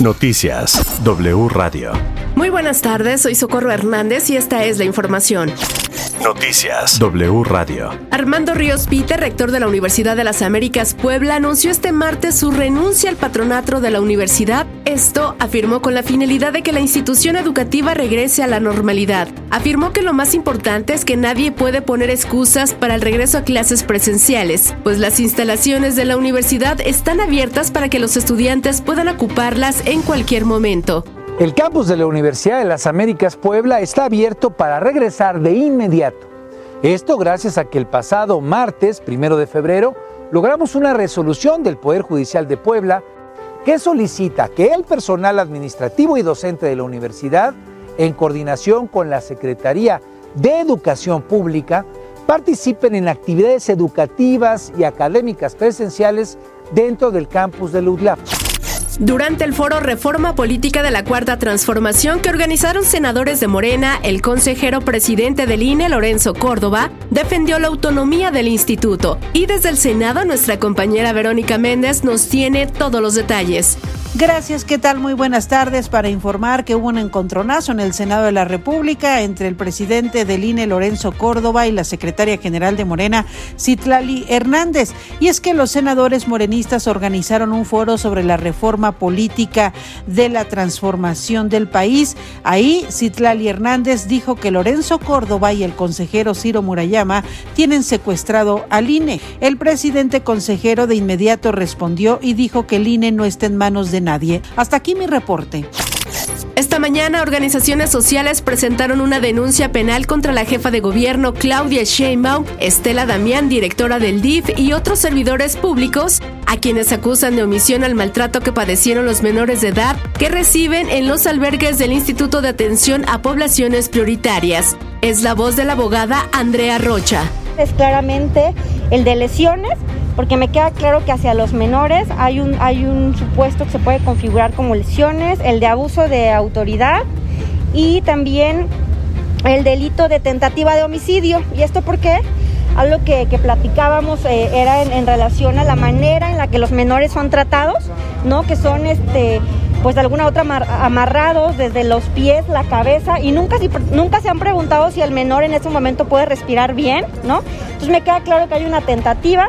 Noticias W Radio. Muy buenas tardes, soy Socorro Hernández y esta es la información. Noticias W Radio. Armando Ríos Pite, rector de la Universidad de las Américas Puebla, anunció este martes su renuncia al patronato de la universidad. Esto afirmó con la finalidad de que la institución educativa regrese a la normalidad. Afirmó que lo más importante es que nadie puede poner excusas para el regreso a clases presenciales, pues las instalaciones de la universidad están abiertas para que los estudiantes puedan ocuparlas en cualquier momento. El campus de la Universidad de las Américas Puebla está abierto para regresar de inmediato. Esto gracias a que el pasado martes, primero de febrero, logramos una resolución del Poder Judicial de Puebla que solicita que el personal administrativo y docente de la universidad, en coordinación con la Secretaría de Educación Pública, participen en actividades educativas y académicas presenciales dentro del campus de UDLAP. Durante el foro Reforma Política de la Cuarta Transformación que organizaron senadores de Morena, el consejero presidente del INE, Lorenzo Córdoba, defendió la autonomía del instituto. Y desde el Senado, nuestra compañera Verónica Méndez nos tiene todos los detalles. Gracias, ¿qué tal? Muy buenas tardes para informar que hubo un encontronazo en el Senado de la República entre el presidente del INE, Lorenzo Córdoba, y la secretaria general de Morena, Citlali Hernández. Y es que los senadores morenistas organizaron un foro sobre la reforma política de la transformación del país. Ahí, Citlali Hernández dijo que Lorenzo Córdoba y el consejero Ciro Murayama tienen secuestrado al INE. El presidente consejero de inmediato respondió y dijo que el INE no está en manos de nadie. Hasta aquí mi reporte. Esta mañana, organizaciones sociales presentaron una denuncia penal contra la jefa de gobierno Claudia Sheinbaum, Estela Damián, directora del DIF y otros servidores públicos, a quienes acusan de omisión al maltrato que padecieron los menores de edad que reciben en los albergues del Instituto de Atención a Poblaciones Prioritarias. Es la voz de la abogada Andrea Rocha. Es claramente el de lesiones porque me queda claro que hacia los menores hay un, hay un supuesto que se puede configurar como lesiones, el de abuso de autoridad y también el delito de tentativa de homicidio. ¿Y esto por qué? Algo que, platicábamos eh, era en, relación a la manera en la que los menores son tratados, ¿no? Que son este pues de alguna otra amarrados desde los pies, la cabeza y nunca, nunca se han preguntado si el menor en ese momento puede respirar bien, ¿no? Entonces me queda claro que hay una tentativa.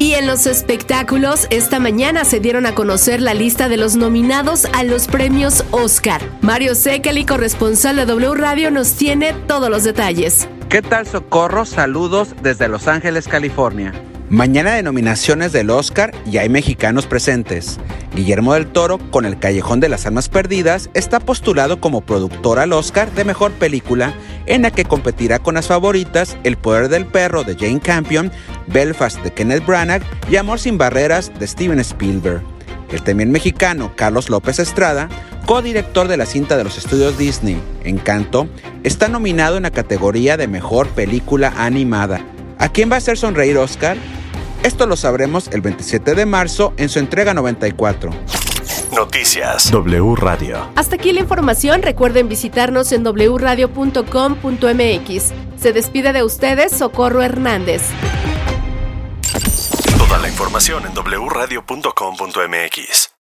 Y en los espectáculos, esta mañana se dieron a conocer la lista de los nominados a los premios Oscar. Mario Sekeli, corresponsal de W Radio, nos tiene todos los detalles. ¿Qué tal, Socorro? Saludos desde Los Ángeles, California. Mañana de nominaciones del Oscar y hay mexicanos presentes. Guillermo del Toro, con El Callejón de las Almas Perdidas, está postulado como productor al Oscar de Mejor Película, en la que competirá con las favoritas El Poder del Perro de Jane Campion, Belfast de Kenneth Branagh y Amor sin Barreras de Steven Spielberg. El también mexicano Carlos López Estrada, codirector de la cinta de los estudios Disney, Encanto, está nominado en la categoría de Mejor Película Animada. ¿A quién va a hacer sonreír Oscar? Esto lo sabremos el 27 de marzo en su entrega 94. Noticias W Radio. Hasta aquí la información. Recuerden visitarnos en wradio.com.mx. Se despide de ustedes Socorro Hernández. Toda la información en wradio.com.mx.